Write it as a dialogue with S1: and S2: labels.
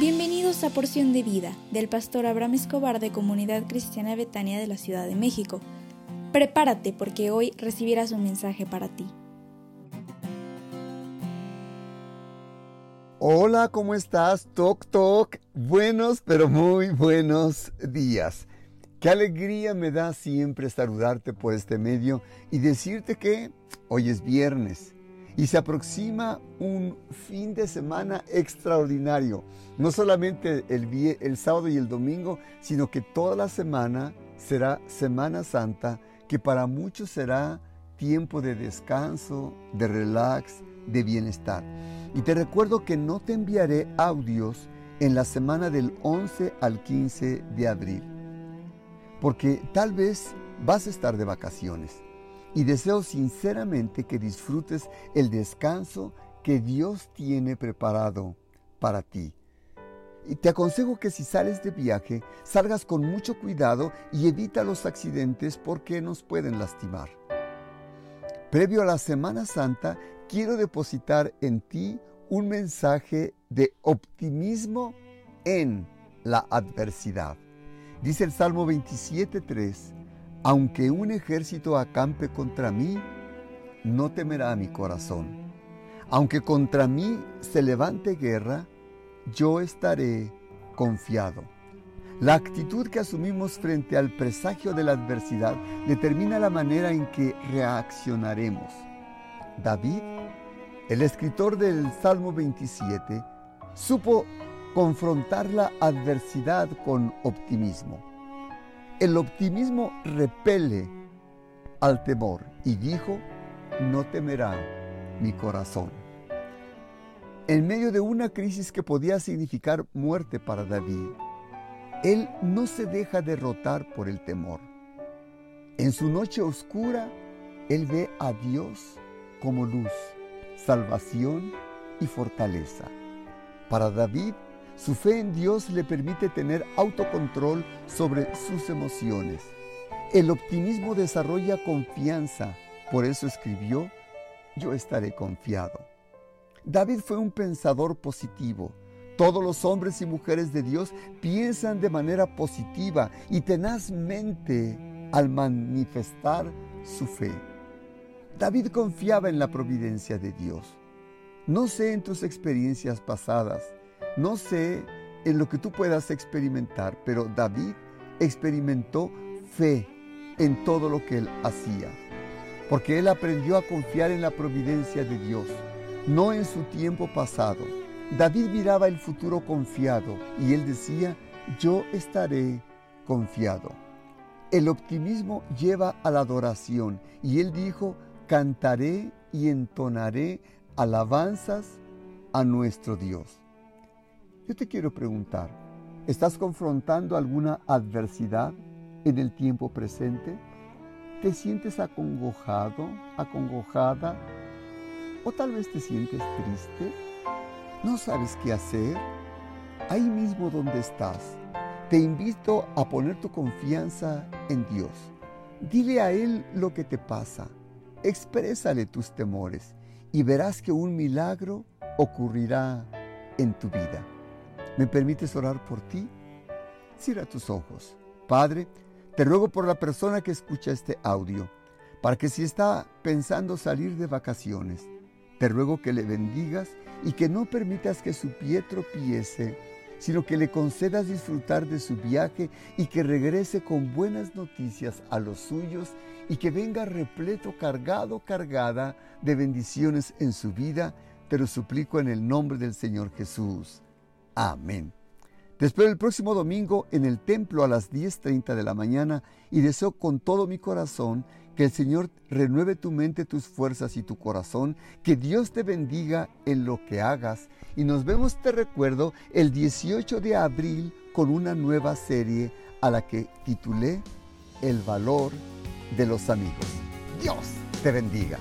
S1: Bienvenidos a Porción de Vida del pastor Abraham Escobar de Comunidad Cristiana Betania de la Ciudad de México. Prepárate porque hoy recibirás un mensaje para ti.
S2: Hola, ¿cómo estás? Toc Toc. Buenos, pero muy buenos días. Qué alegría me da siempre saludarte por este medio y decirte que hoy es viernes y se aproxima un fin de semana extraordinario. No solamente el, el sábado y el domingo, sino que toda la semana será Semana Santa, que para muchos será tiempo de descanso, de relax, de bienestar. Y te recuerdo que no te enviaré audios en la semana del 11 al 15 de abril, porque tal vez vas a estar de vacaciones y deseo sinceramente que disfrutes el descanso que Dios tiene preparado para ti. Y te aconsejo que si sales de viaje, salgas con mucho cuidado y evita los accidentes porque nos pueden lastimar. Previo a la Semana Santa, quiero depositar en ti un mensaje de optimismo en la adversidad. Dice el Salmo 27.3, aunque un ejército acampe contra mí, no temerá mi corazón. Aunque contra mí se levante guerra, yo estaré confiado. La actitud que asumimos frente al presagio de la adversidad determina la manera en que reaccionaremos. David, el escritor del Salmo 27, supo confrontar la adversidad con optimismo. El optimismo repele al temor y dijo, no temerá mi corazón. En medio de una crisis que podía significar muerte para David, él no se deja derrotar por el temor. En su noche oscura, él ve a Dios como luz, salvación y fortaleza. Para David, su fe en Dios le permite tener autocontrol sobre sus emociones. El optimismo desarrolla confianza, por eso escribió, yo estaré confiado. David fue un pensador positivo. Todos los hombres y mujeres de Dios piensan de manera positiva y tenazmente al manifestar su fe. David confiaba en la providencia de Dios. No sé en tus experiencias pasadas, no sé en lo que tú puedas experimentar, pero David experimentó fe en todo lo que él hacía, porque él aprendió a confiar en la providencia de Dios, no en su tiempo pasado. David miraba el futuro confiado y él decía, yo estaré confiado. El optimismo lleva a la adoración y él dijo, cantaré y entonaré alabanzas a nuestro Dios. Yo te quiero preguntar, ¿estás confrontando alguna adversidad en el tiempo presente? ¿Te sientes acongojado, acongojada? ¿O tal vez te sientes triste? ¿No sabes qué hacer? Ahí mismo donde estás, te invito a poner tu confianza en Dios. Dile a Él lo que te pasa. Exprésale tus temores y verás que un milagro ocurrirá en tu vida. ¿Me permites orar por ti? Cierra tus ojos. Padre, te ruego por la persona que escucha este audio, para que si está pensando salir de vacaciones, te ruego que le bendigas y que no permitas que su pie tropiece, sino que le concedas disfrutar de su viaje y que regrese con buenas noticias a los suyos y que venga repleto, cargado, cargada de bendiciones en su vida. Te lo suplico en el nombre del Señor Jesús. Amén. Te espero el próximo domingo en el templo a las 10.30 de la mañana y deseo con todo mi corazón que el Señor renueve tu mente, tus fuerzas y tu corazón, que Dios te bendiga en lo que hagas y nos vemos, te recuerdo, el 18 de abril con una nueva serie a la que titulé El valor de los amigos. Dios te bendiga.